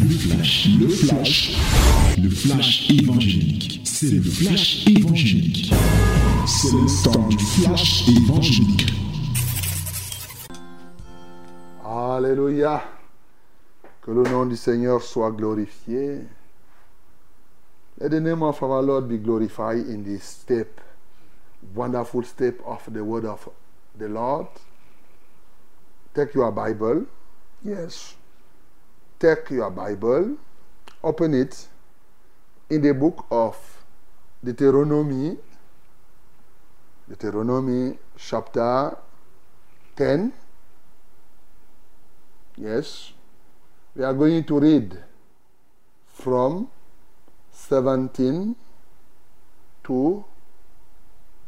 Le flash, le flash, le flash évangélique. C'est le flash évangélique. C'est le temps du flash évangélique. Alléluia. Que le nom du Seigneur soit glorifié. Let the name of our Lord be glorified in this step, wonderful step of the word of the Lord. Take your Bible. Yes. Take your Bible. Open it in the book of Deuteronomy. Deuteronomy chapter 10. Yes. We are going to read from 17 to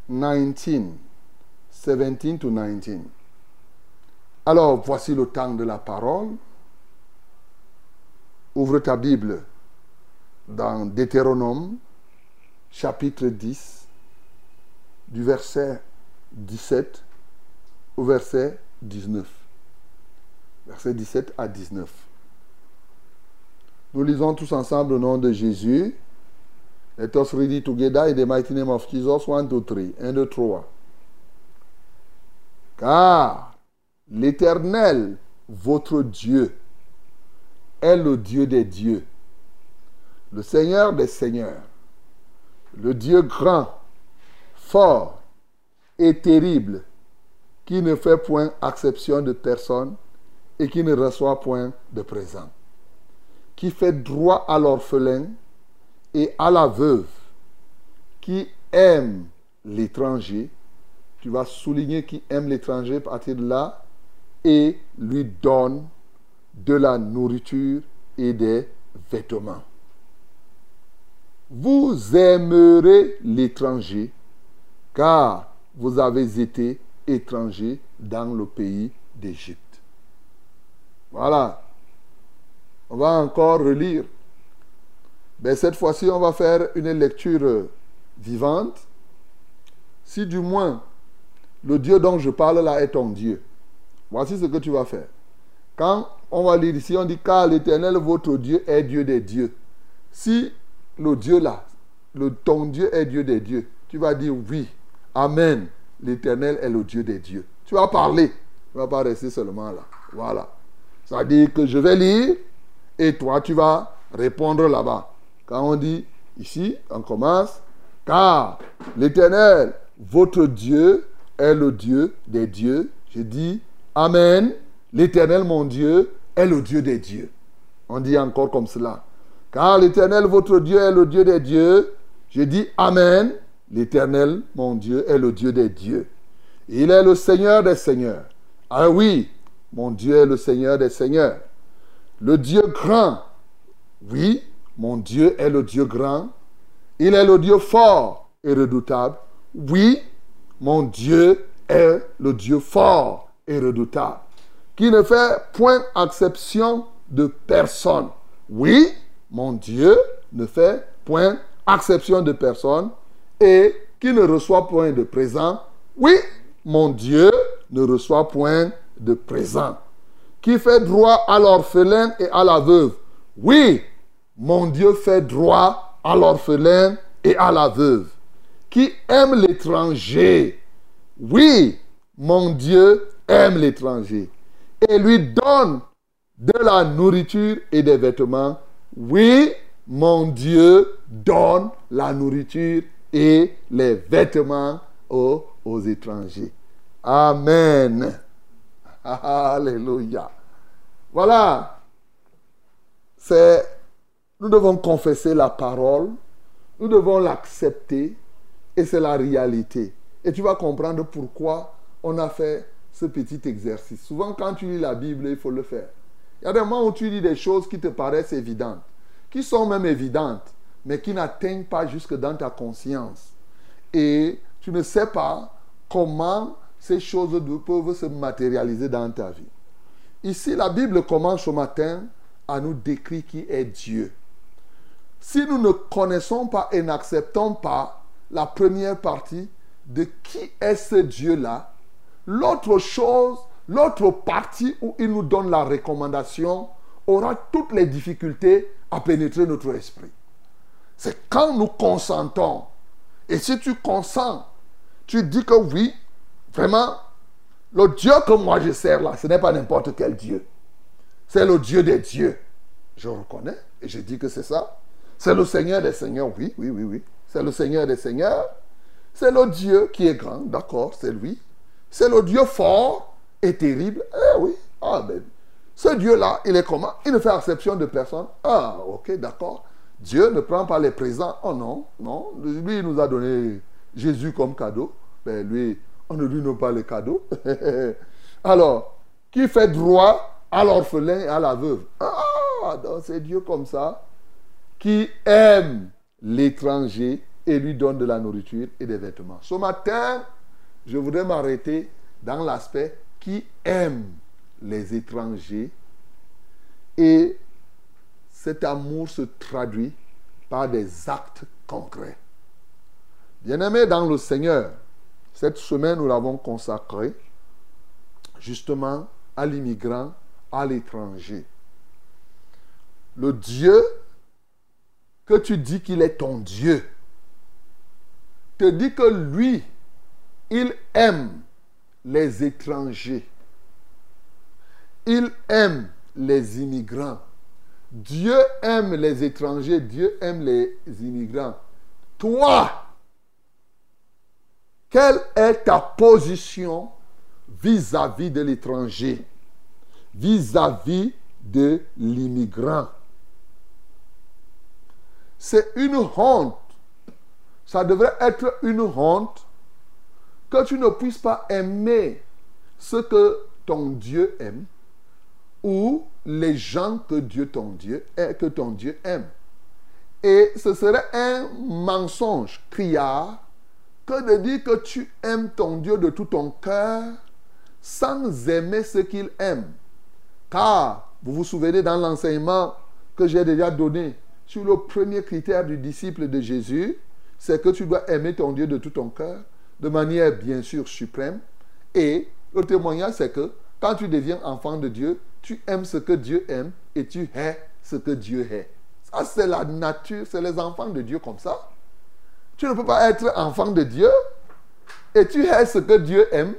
19. 17 to 19. Alors, voici le temps de la parole. Ouvre ta Bible dans Deutéronome, chapitre 10, du verset 17 au verset 19. Verset 17 à 19. Nous lisons tous ensemble au nom de Jésus. Let us read it together in the mighty name of Jesus. 1, 2, 3. 1, 2, 3. Car l'Éternel, votre Dieu, est le Dieu des dieux, le Seigneur des seigneurs, le Dieu grand, fort et terrible, qui ne fait point exception de personne et qui ne reçoit point de présent, qui fait droit à l'orphelin et à la veuve, qui aime l'étranger, tu vas souligner qui aime l'étranger à partir de là, et lui donne de la nourriture et des vêtements. Vous aimerez l'étranger, car vous avez été étranger dans le pays d'Égypte. Voilà. On va encore relire. Mais cette fois-ci, on va faire une lecture vivante. Si du moins le Dieu dont je parle là est ton Dieu, voici ce que tu vas faire. Quand on va lire ici, on dit car l'Éternel, votre Dieu, est Dieu des dieux. Si le Dieu là, le, ton Dieu est Dieu des dieux, tu vas dire oui, Amen. L'Éternel est le Dieu des dieux. Tu vas parler. Tu ne vas pas rester seulement là. Voilà. Ça dire que je vais lire et toi, tu vas répondre là-bas. Quand on dit ici, on commence. Car l'Éternel, votre Dieu, est le Dieu des dieux. Je dis Amen. L'Éternel, mon Dieu, est le Dieu des dieux. On dit encore comme cela. Car l'Éternel, votre Dieu, est le Dieu des dieux. Je dis Amen. L'Éternel, mon Dieu, est le Dieu des dieux. Il est le Seigneur des seigneurs. Ah oui, mon Dieu est le Seigneur des seigneurs. Le Dieu grand. Oui, mon Dieu est le Dieu grand. Il est le Dieu fort et redoutable. Oui, mon Dieu est le Dieu fort et redoutable. Qui ne fait point exception de personne. Oui, mon Dieu ne fait point exception de personne et qui ne reçoit point de présent. Oui, mon Dieu ne reçoit point de présent. Qui fait droit à l'orphelin et à la veuve? Oui, mon Dieu fait droit à l'orphelin et à la veuve. Qui aime l'étranger? Oui, mon Dieu aime l'étranger. Et lui donne de la nourriture et des vêtements. Oui, mon Dieu donne la nourriture et les vêtements aux, étrangers. Amen. Alléluia. Voilà. C'est nous devons confesser la parole, nous devons l'accepter et c'est la réalité. Et tu vas comprendre pourquoi on a fait ce petit exercice. Souvent quand tu lis la Bible, il faut le faire. Il y a des moments où tu lis des choses qui te paraissent évidentes, qui sont même évidentes, mais qui n'atteignent pas jusque dans ta conscience. Et tu ne sais pas comment ces choses peuvent se matérialiser dans ta vie. Ici, la Bible commence ce matin à nous décrire qui est Dieu. Si nous ne connaissons pas et n'acceptons pas la première partie de qui est ce Dieu-là, l'autre chose, l'autre partie où il nous donne la recommandation, aura toutes les difficultés à pénétrer notre esprit. C'est quand nous consentons. Et si tu consens, tu dis que oui, vraiment, le Dieu que moi je sers là, ce n'est pas n'importe quel Dieu. C'est le Dieu des dieux. Je reconnais et je dis que c'est ça. C'est le Seigneur des Seigneurs, oui, oui, oui, oui. C'est le Seigneur des Seigneurs. C'est le Dieu qui est grand, d'accord, c'est lui. C'est le Dieu fort et terrible. Eh oui, ce Dieu-là, il est comment? Il ne fait exception de personne. Ah, ok, d'accord. Dieu ne prend pas les présents. Oh non, non. Lui, il nous a donné Jésus comme cadeau. Ben lui, on ne lui donne pas les cadeaux. Alors, qui fait droit à l'orphelin et à la veuve? Ah, c'est Dieu comme ça qui aime l'étranger et lui donne de la nourriture et des vêtements. Ce matin, je voudrais m'arrêter dans l'aspect qui aime les étrangers et cet amour se traduit par des actes concrets. Bien-aimés dans le Seigneur, cette semaine, nous l'avons consacrée justement à l'immigrant, à l'étranger. Le Dieu que tu dis qu'il est ton Dieu, te dit que lui, il aime les étrangers. Il aime les immigrants. Dieu aime les étrangers, Dieu aime les immigrants. Toi, quelle est ta position vis-à-vis de l'étranger, vis-à-vis de l'immigrant C'est une honte. Ça devrait être une honte que tu ne puisses pas aimer ce que ton Dieu aime ou les gens que Dieu ton Dieu que ton Dieu aime. Et ce serait un mensonge criard que de dire que tu aimes ton Dieu de tout ton cœur sans aimer ce qu'il aime. Car, vous vous souvenez dans l'enseignement que j'ai déjà donné sur le premier critère du disciple de Jésus, c'est que tu dois aimer ton Dieu de tout ton cœur, de manière bien sûr suprême. Et le témoignage, c'est que quand tu deviens enfant de Dieu, tu aimes ce que Dieu aime et tu hais ce que Dieu hait. Ça, c'est la nature, c'est les enfants de Dieu comme ça. Tu ne peux pas être enfant de Dieu et tu hais ce que Dieu aime.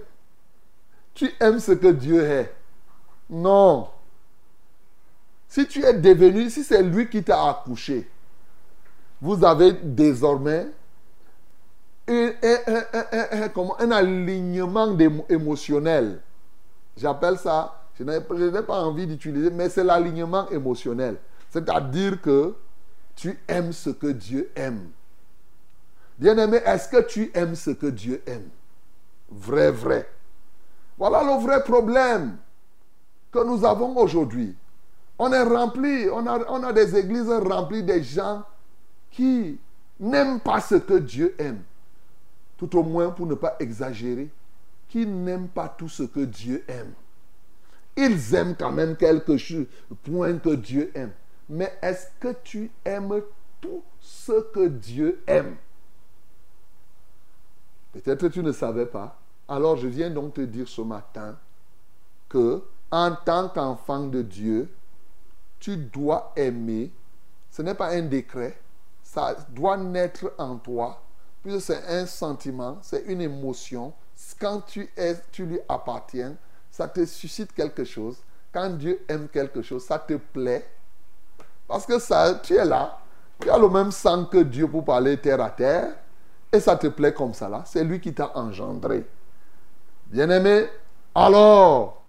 Tu aimes ce que Dieu hait. Non. Si tu es devenu, si c'est lui qui t'a accouché, vous avez désormais un, alignement émotionnel. J'appelle ça, je n'ai pas envie d'utiliser, mais c'est l'alignement émotionnel. C'est-à-dire que tu aimes ce que Dieu aime. Bien-aimé, est-ce que tu aimes ce que Dieu aime? Vrai, vrai. Voilà le vrai problème que nous avons aujourd'hui. On est rempli, on a, on a des églises remplies des gens qui n'aiment pas ce que Dieu aime. Tout au moins, pour ne pas exagérer, qui n'aiment pas tout ce que Dieu aime. Ils aiment quand même quelque chose, point que Dieu aime. Mais est-ce que tu aimes tout ce que Dieu aime? Peut-être tu ne savais pas. Alors je viens donc te dire ce matin que en tant qu'enfant de Dieu, tu dois aimer. Ce n'est pas un décret. Ça doit naître en toi. Puisque c'est un sentiment, c'est une émotion. Quand tu, es, tu lui appartiens, ça te suscite quelque chose. Quand Dieu aime quelque chose, ça te plaît. Parce que ça, tu es là. Tu as le même sang que Dieu pour parler terre à terre. Et ça te plaît comme ça là. C'est lui qui t'a engendré. Bien-aimé, alors,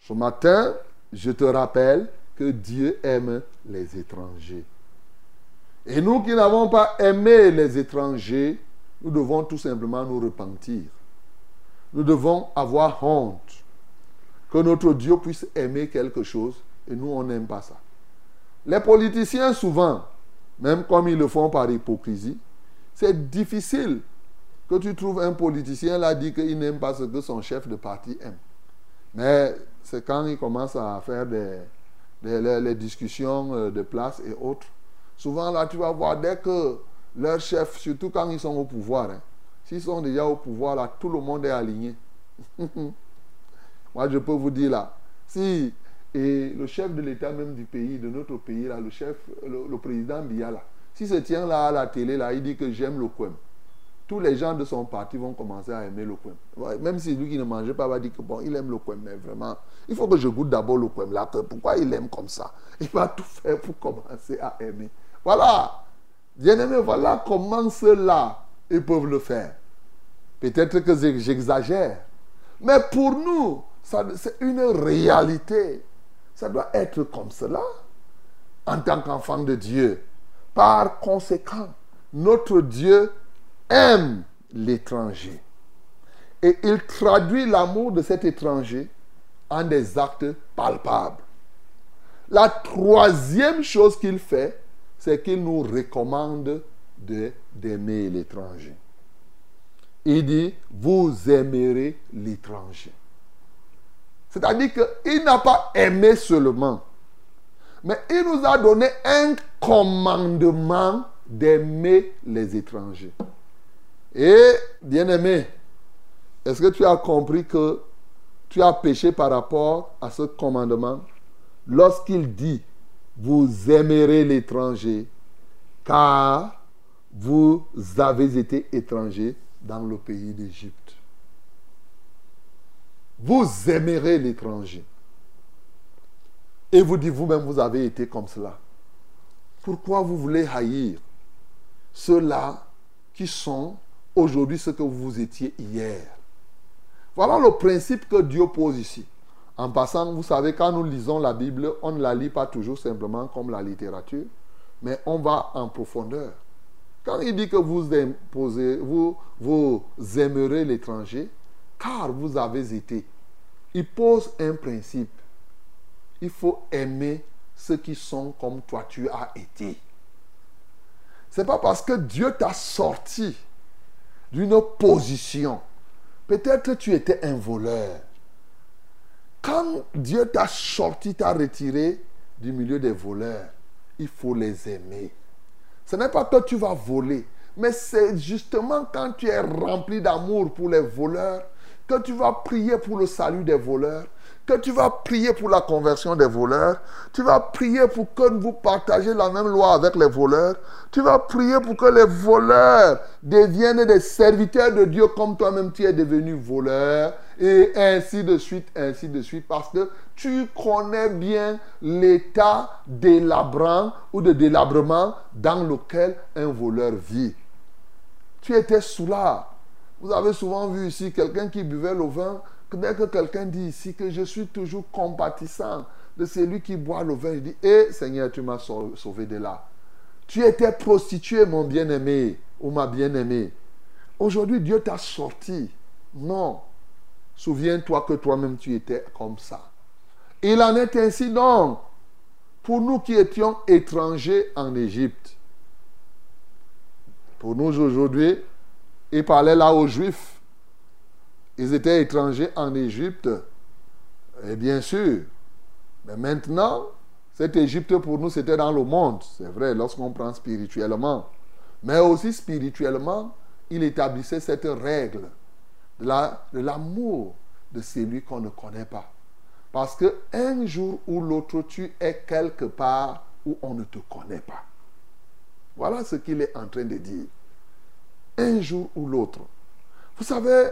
ce matin, je te rappelle que Dieu aime les étrangers. Et nous qui n'avons pas aimé les étrangers, nous devons tout simplement nous repentir. Nous devons avoir honte que notre Dieu puisse aimer quelque chose et nous, on n'aime pas ça. Les politiciens, souvent, même comme ils le font par hypocrisie, c'est difficile que tu trouves un politicien là dit qu'il n'aime pas ce que son chef de parti aime. Mais c'est quand il commence à faire des, les discussions euh, de place et autres. Souvent là, tu vas voir dès que leur chef, surtout quand ils sont au pouvoir, hein, s'ils sont déjà au pouvoir là, tout le monde est aligné. Moi, je peux vous dire là, si Et le chef de l'État même du pays, de notre pays, là, le chef, le, président Biya, là, si se tient là à la télé, là, il dit que j'aime le Kwem. Tous les gens de son parti vont commencer à aimer le Kwem. Même si lui qui ne mangeait pas va dire que bon, il aime le Kwem, mais vraiment, il faut que je goûte d'abord le Kwem là. pourquoi il aime comme ça? Il va tout faire pour commencer à aimer. Voilà. Bien aimé, voilà comment ceux-là, ils peuvent le faire. Peut-être que j'exagère. Mais pour nous, c'est une réalité. Ça doit être comme cela en tant qu'enfant de Dieu. Par conséquent, notre Dieu aime l'étranger. Et il traduit l'amour de cet étranger en des actes palpables. La troisième chose qu'il fait, c'est qu'il nous recommande d'aimer l'étranger. Il dit, vous aimerez l'étranger. C'est-à-dire qu'il n'a pas aimé seulement, mais il nous a donné un commandement d'aimer les étrangers. Et, bien aimé, est-ce que tu as compris que tu as péché par rapport à ce commandement? Lorsqu'il dit, vous aimerez l'étranger, car vous avez été étrangers dans le pays d'Égypte. Vous aimerez l'étranger. Et vous dites vous-même, vous avez été comme cela. Pourquoi vous voulez haïr ceux-là qui sont aujourd'hui ce que vous étiez hier? Voilà le principe que Dieu pose ici. En passant, vous savez, quand nous lisons la Bible, on ne la lit pas toujours simplement comme la littérature, mais on va en profondeur. Quand il dit que vous, vous, aimerez l'étranger, car vous avez été, il pose un principe. Il faut aimer ceux qui sont comme toi tu as été. Ce n'est pas parce que Dieu t'a sorti d'une position. Peut-être tu étais un voleur. Quand Dieu t'a sorti, t'a retiré du milieu des voleurs, il faut les aimer. Ce n'est pas que tu vas voler, mais c'est justement quand tu es rempli d'amour pour les voleurs que tu vas prier pour le salut des voleurs, que tu vas prier pour la conversion des voleurs, tu vas prier pour que vous partagez la même loi avec les voleurs, tu vas prier pour que les voleurs deviennent des serviteurs de Dieu comme toi-même tu es devenu voleur, et ainsi de suite, ainsi de suite, parce que tu connais bien l'état délabrant ou de délabrement dans lequel un voleur vit. Tu étais sous là. Vous avez souvent vu ici quelqu'un qui buvait le vin dès que quelqu'un dit ici que je suis toujours compatissant de celui qui boit le vin, je dis, hé Seigneur, tu m'as sauvé de là. Tu étais prostitué, mon bien-aimé, ou ma bien-aimée. Aujourd'hui, Dieu t'a sorti. Non. Souviens-toi que toi-même, tu étais comme ça. Il en est ainsi donc pour nous qui étions étrangers en Égypte. Pour nous aujourd'hui, il parlait là aux Juifs ils étaient étrangers en Égypte. Et bien sûr. Mais maintenant, cette Égypte pour nous, c'était dans le monde. C'est vrai, lorsqu'on prend spirituellement. Mais aussi spirituellement, il établissait cette règle de l'amour de, celui qu'on ne connaît pas. Parce que un jour ou l'autre, tu es quelque part où on ne te connaît pas. Voilà ce qu'il est en train de dire. Un jour ou l'autre. Vous savez,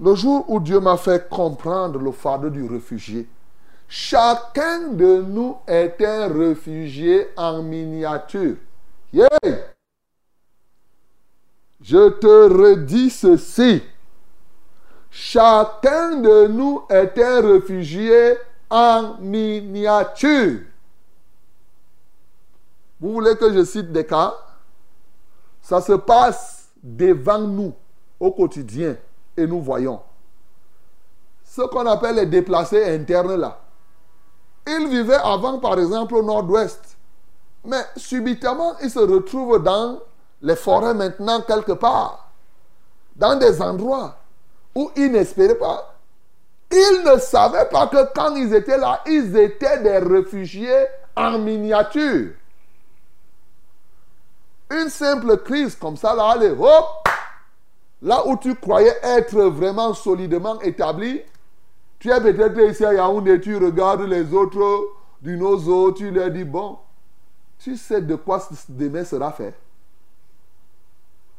le jour où Dieu m'a fait comprendre le fardeau du réfugié, chacun de nous est un réfugié en miniature. Yeah. Je te redis ceci. Chacun de nous est un réfugié en miniature. Vous voulez que je cite des cas? Ça se passe devant nous au quotidien et nous voyons. Ce qu'on appelle les déplacés internes là. Ils vivaient avant, par exemple, au nord-ouest. Mais subitement, ils se retrouvent dans les forêts maintenant quelque part. Dans des endroits où ils n'espéraient pas. Ils ne savaient pas que quand ils étaient là, ils étaient des réfugiés en miniature. Une simple crise comme ça, là, allez, hop, Là où tu croyais être vraiment solidement établi, Tu es peut-être ici à Yaoundé, tu regardes les autres autre, tu leur dis, bon, tu sais de quoi demain sera fait.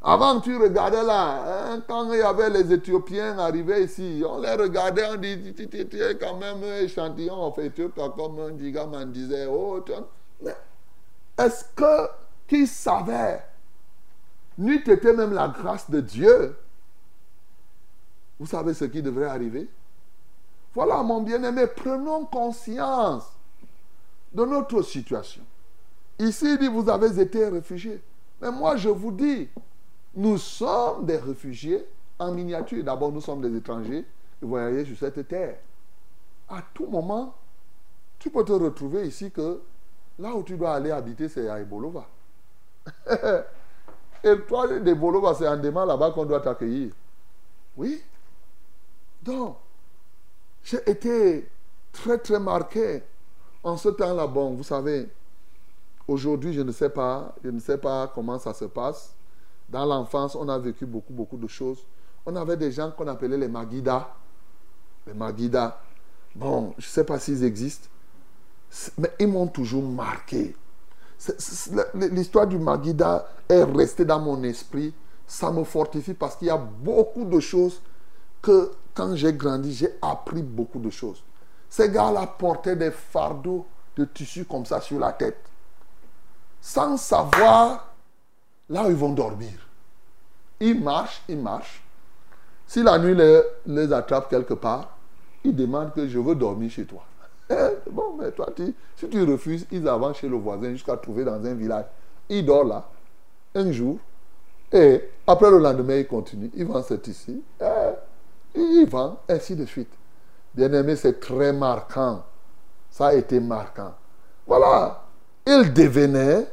Avant, tu regardais là, quand il y avait les Éthiopiens arrivés ici, on les regardait, on dit, tu es quand même échantillon, en fait, comme un digaman disait, oh, mais est-ce que, qui savait, n'eût été même la grâce de Dieu, vous savez ce qui devrait arriver? Voilà, mon bien-aimé, prenons conscience de notre situation. Ici, il dit, vous avez été réfugiés. Mais moi, je vous dis, nous sommes des réfugiés en miniature. D'abord, nous sommes des étrangers voyez sur cette terre. À tout moment, tu peux te retrouver ici que là où tu dois aller habiter, c'est à Ebolova. et toi, d'Ebolova, c'est en dément là-bas qu'on doit t'accueillir. Oui. Donc, j'ai été très, très marqué en ce temps-là. Bon, vous savez, aujourd'hui, je ne sais pas, je ne sais pas comment ça se passe. Dans l'enfance, on a vécu beaucoup, beaucoup de choses. On avait des gens qu'on appelait les Magida. Les Magida. Bon, je ne sais pas s'ils existent, mais ils m'ont toujours marqué. L'histoire du Magida est restée dans mon esprit. Ça me fortifie parce qu'il y a beaucoup de choses que quand j'ai grandi, j'ai appris beaucoup de choses. Ces gars-là portaient des fardeaux de tissu comme ça sur la tête, sans savoir là où ils vont dormir. Ils marchent, ils marchent. Si la nuit les, les attrape quelque part, ils demandent que je veux dormir chez toi. Eh, bon, mais toi, si tu refuses, ils avancent chez le voisin jusqu'à trouver dans un village. Ils dorment là, un jour, et après le lendemain, ils continuent. Ils vont cet ici, eh, ils vont, ainsi de suite. Bien aimé, c'est très marquant. Ça a été marquant. Voilà. Ils devenaient,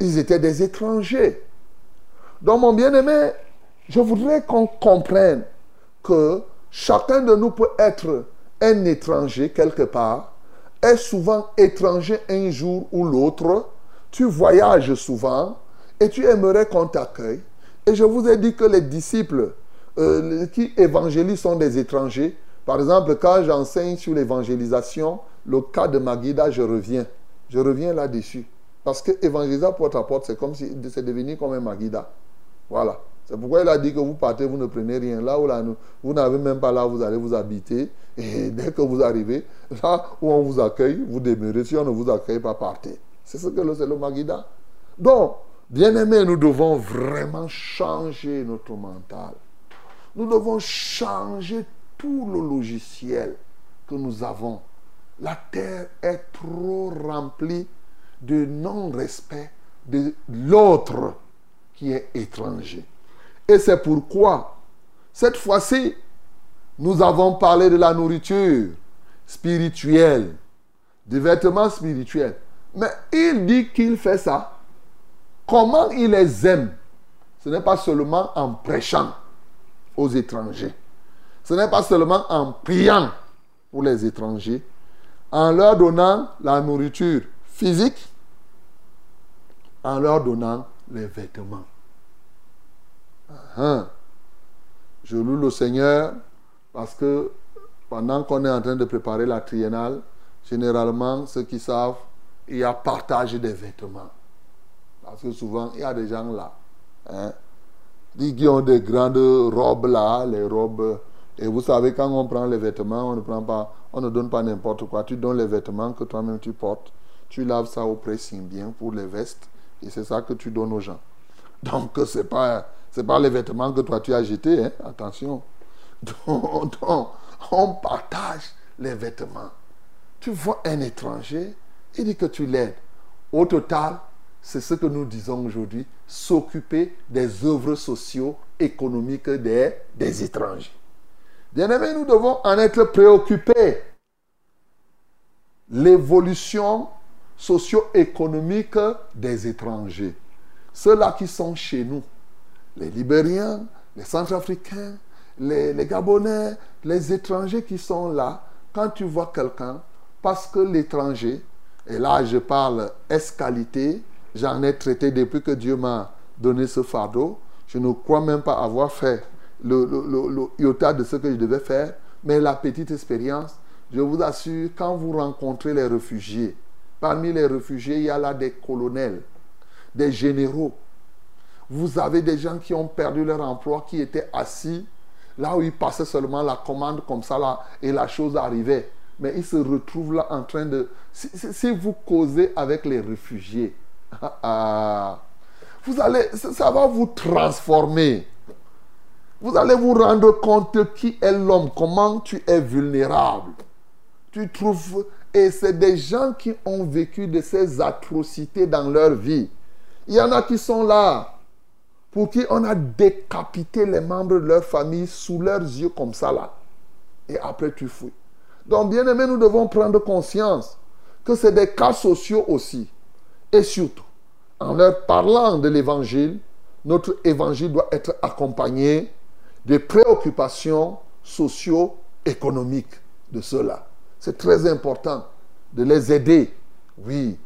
ils étaient des étrangers. Donc, mon bien-aimé, je voudrais qu'on comprenne que chacun de nous peut être un étranger quelque part, est souvent étranger un jour ou l'autre. Tu voyages souvent et tu aimerais qu'on t'accueille. Et je vous ai dit que les disciples euh, qui évangélisent sont des étrangers. Par exemple, quand j'enseigne sur l'évangélisation, le cas de Magida, je reviens. Je reviens là-dessus. Parce que évangéliser porte à porte, c'est comme si c'est devenu comme un Magida. Voilà. C'est pourquoi il a dit que vous partez, vous ne prenez rien. Là où là, vous n'avez même pas là vous allez vous habiter. Et dès que vous arrivez, là où on vous accueille, vous demeurez. Si on ne vous accueille pas, partez. C'est ce que c'est le Magida. Donc, bien aimé, nous devons vraiment changer notre mental. Nous devons changer tout le logiciel que nous avons. La terre est trop remplie de non-respect de l'autre qui est étranger. Et c'est pourquoi, cette fois-ci, nous avons parlé de la nourriture spirituelle, des vêtements spirituels. Mais il dit qu'il fait ça. Comment il les aime? Ce n'est pas seulement en prêchant aux étrangers. Ce n'est pas seulement en priant pour les étrangers, en leur donnant la nourriture physique, en leur donnant les vêtements. Uh-huh. Je loue le Seigneur parce que pendant qu'on est en train de préparer la triennale, généralement, ceux qui savent, il y a partage des vêtements. Parce que souvent, il y a des gens là, hein, qui ont des grandes robes là, les robes. Et vous savez, quand on prend les vêtements, on ne prend pas, on ne donne pas n'importe quoi. Tu donnes les vêtements que toi-même tu portes. Tu laves ça au pressing bien pour les vestes. Et c'est ça que tu donnes aux gens. Donc, ce n'est pas, pas les vêtements que toi tu as jetés. Hein? Attention. Donc, on partage les vêtements. Tu vois un étranger, il dit que tu l'aides. Au total, c'est ce que nous disons aujourd'hui, s'occuper des œuvres socio-économiques des, des étrangers. Bien aimé, nous devons en être préoccupés. L'évolution socio-économique des étrangers. Ceux-là qui sont chez nous, les Libériens, les Centrafricains, les, Gabonais, les étrangers qui sont là, quand tu vois quelqu'un, parce que l'étranger, et là je parle escalité, j'en ai traité depuis que Dieu m'a donné ce fardeau, je ne crois même pas avoir fait le, le, le, iota de ce que je devais faire. Mais la petite expérience, je vous assure, quand vous rencontrez les réfugiés, parmi les réfugiés, il y a là des colonels, des généraux. Vous avez des gens qui ont perdu leur emploi, qui étaient assis là où ils passaient seulement la commande comme ça là et la chose arrivait. Mais ils se retrouvent là en train de... Si, vous causez avec les réfugiés, ah, vous allez, ça va vous transformer. Vous allez vous rendre compte qui est l'homme, comment tu es vulnérable. Tu trouves, et c'est des gens qui ont vécu de ces atrocités dans leur vie. Il y en a qui sont là, pour qui on a décapité les membres de leur famille sous leurs yeux comme ça là. Et après tu fouilles. Donc bien aimé, nous devons prendre conscience que c'est des cas sociaux aussi. Et surtout, en leur parlant de l'évangile, notre évangile doit être accompagné des préoccupations socio-économiques de ceux-là. C'est très important de les aider. Oui,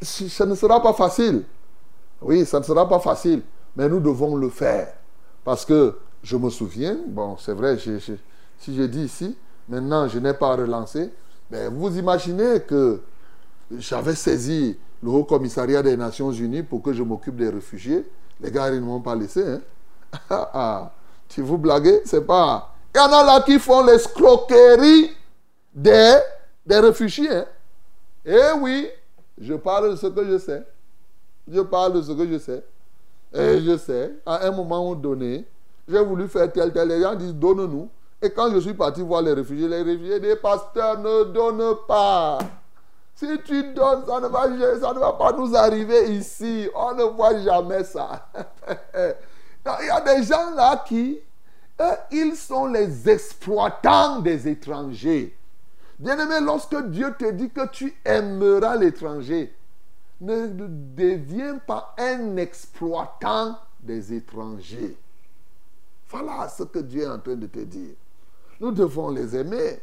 ce ne sera pas facile. Oui, ça ne sera pas facile, mais nous devons le faire. Parce que je me souviens, bon, c'est vrai, si j'ai dit ici, maintenant je n'ai pas relancé, mais vous imaginez que j'avais saisi le Haut Commissariat des Nations Unies pour que je m'occupe des réfugiés. Les gars, ils ne m'ont pas laissé. Hein? Ah, si vous blaguez, c'est pas. Il y en a là qui font l'escroquerie des, des réfugiés. Eh oui, je parle de ce que je sais. Je parle de ce que je sais. Et je sais, à un moment donné, j'ai voulu faire tel, tel. Les gens disent donne-nous. Et quand je suis parti voir les réfugiés, les réfugiés des pasteurs ne donnent pas. Si tu donnes, ça ne, va, ça ne va pas nous arriver ici. On ne voit jamais ça. Il y a des gens là qui, eux, ils sont les exploitants des étrangers. Bien-aimé, lorsque Dieu te dit que tu aimeras l'étranger, ne deviens pas un exploitant des étrangers. Voilà ce que Dieu est en train de te dire. Nous devons les aimer.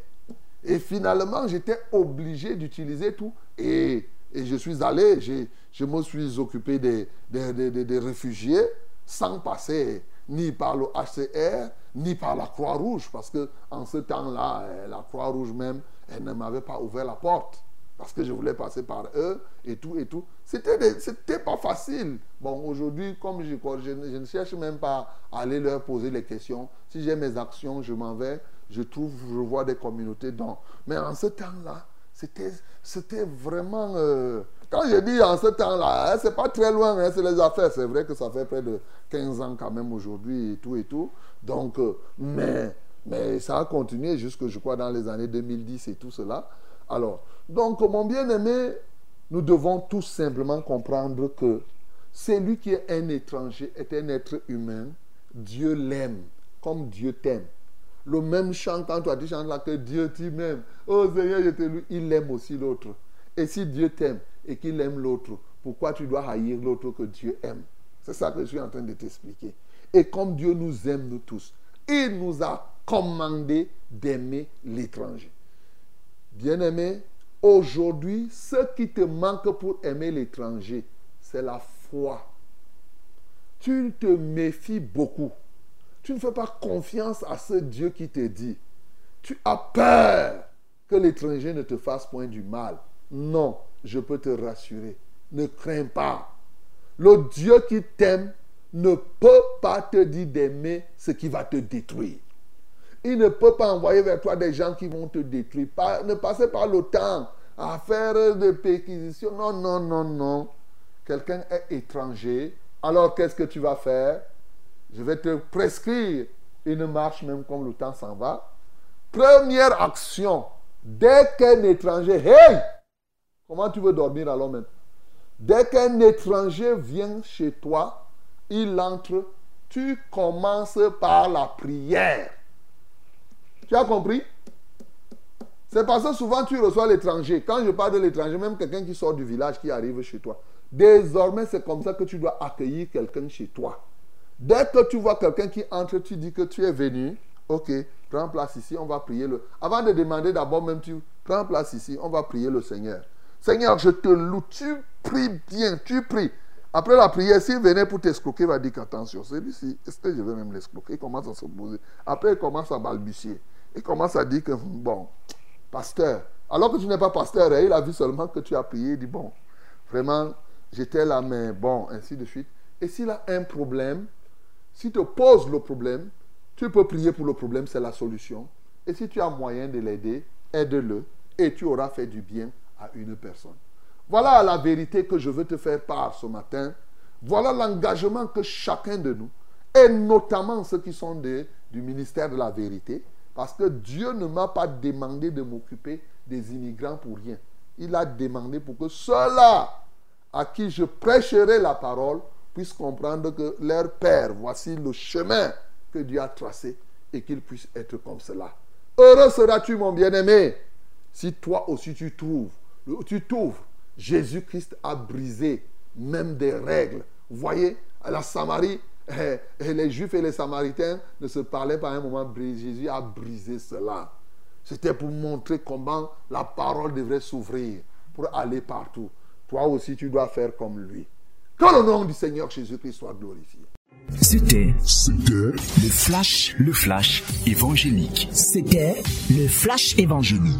Et finalement, j'étais obligé d'utiliser tout. Et, je suis allé, je, me suis occupé des, des, réfugiés sans passer ni par le HCR, ni par la Croix-Rouge, parce que en ce temps-là, euh, la Croix-Rouge même, elle ne m'avait pas ouvert la porte, parce que je voulais passer par eux et tout et tout. C'était, c'était pas facile. Bon, aujourd'hui, comme je, je, je ne cherche même pas à aller leur poser les questions. Si j'ai mes actions, je m'en vais je trouve, je vois des communautés dont. Mais en ce temps-là, c'était, c'était vraiment. Euh, quand je dis en ce temps-là, hein, c'est pas très loin, hein, c'est les affaires. C'est vrai que ça fait près de 15 ans quand même aujourd'hui et tout et tout. Donc, euh, mais, mais ça a continué jusque, je crois, dans les années 2010 et tout cela. Alors, donc, mon bien-aimé, nous devons tout simplement comprendre que celui qui est un étranger est un être humain. Dieu l'aime comme Dieu t'aime. Le même chant, quand toi tu chantes là que Dieu t'aime. Oh Seigneur, je te loue. Il aime aussi l'autre. Et si Dieu t'aime et qu'il aime l'autre, pourquoi tu dois haïr l'autre que Dieu aime? C'est ça que je suis en train de t'expliquer. Et comme Dieu nous aime, nous tous, il nous a commandé d'aimer l'étranger. Bien-aimé, aujourd'hui, ce qui te manque pour aimer l'étranger, c'est la foi. Tu te méfies beaucoup. Tu ne fais pas confiance à ce Dieu qui te dit. Tu as peur que l'étranger ne te fasse point du mal. Non, je peux te rassurer. Ne crains pas. Le Dieu qui t'aime ne peut pas te dire d'aimer ce qui va te détruire. Il ne peut pas envoyer vers toi des gens qui vont te détruire. ne passez pas le temps à faire des péquisitions. Non, non, non, non. Quelqu'un est étranger. Alors qu'est-ce que tu vas faire? Je vais te prescrire une marche même comme le temps s'en va. Première action, dès qu'un étranger, hey, comment tu veux dormir alors même Dès qu'un étranger vient chez toi, il entre, tu commences par la prière. Tu as compris? C'est parce que souvent tu reçois l'étranger. Quand je parle de l'étranger, même quelqu'un qui sort du village, qui arrive chez toi. Désormais, c'est comme ça que tu dois accueillir quelqu'un chez toi. Dès que tu vois quelqu'un qui entre, tu dis que tu es venu. Ok, prends place ici, on va prier le. Avant de demander d'abord, même tu prends place ici, on va prier le Seigneur. Seigneur, je te loue, tu pries bien, tu pries. Après la prière, s'il venait pour t'escroquer, il va dire qu'attention, celui-ci, est-ce que je vais même l'escroquer Il commence à se poser. Après, il commence à balbutier. Il commence à dire que, bon, pasteur, alors que tu n'es pas pasteur, hein, il a vu seulement que tu as prié, il dit, bon, vraiment, j'étais là, mais bon, ainsi de suite. Et s'il a un problème, s'il te pose le problème, tu peux prier pour le problème, c'est la solution. Et si tu as moyen de l'aider, aide-le et tu auras fait du bien à une personne. Voilà la vérité que je veux te faire part ce matin. Voilà l'engagement que chacun de nous, et notamment ceux qui sont du ministère de la vérité, parce que Dieu ne m'a pas demandé de m'occuper des immigrants pour rien. Il a demandé pour que ceux-là à qui je prêcherai la parole puissent comprendre que leur Père, voici le chemin que Dieu a tracé et qu'ils puissent être comme cela. Heureux seras-tu, mon bien-aimé, si toi aussi tu trouves, tu t'ouvres. Jésus-Christ a brisé même des règles. Vous voyez, à la Samarie, eh, eh, les Juifs et les Samaritains ne se parlaient pas à un moment. Jésus a brisé cela. C'était pour montrer comment la parole devrait s'ouvrir pour aller partout. Toi aussi, tu dois faire comme lui. Que le nom du Seigneur Jésus-Christ soit glorifié. C'était le flash, le flash évangélique. C'était le flash évangélique.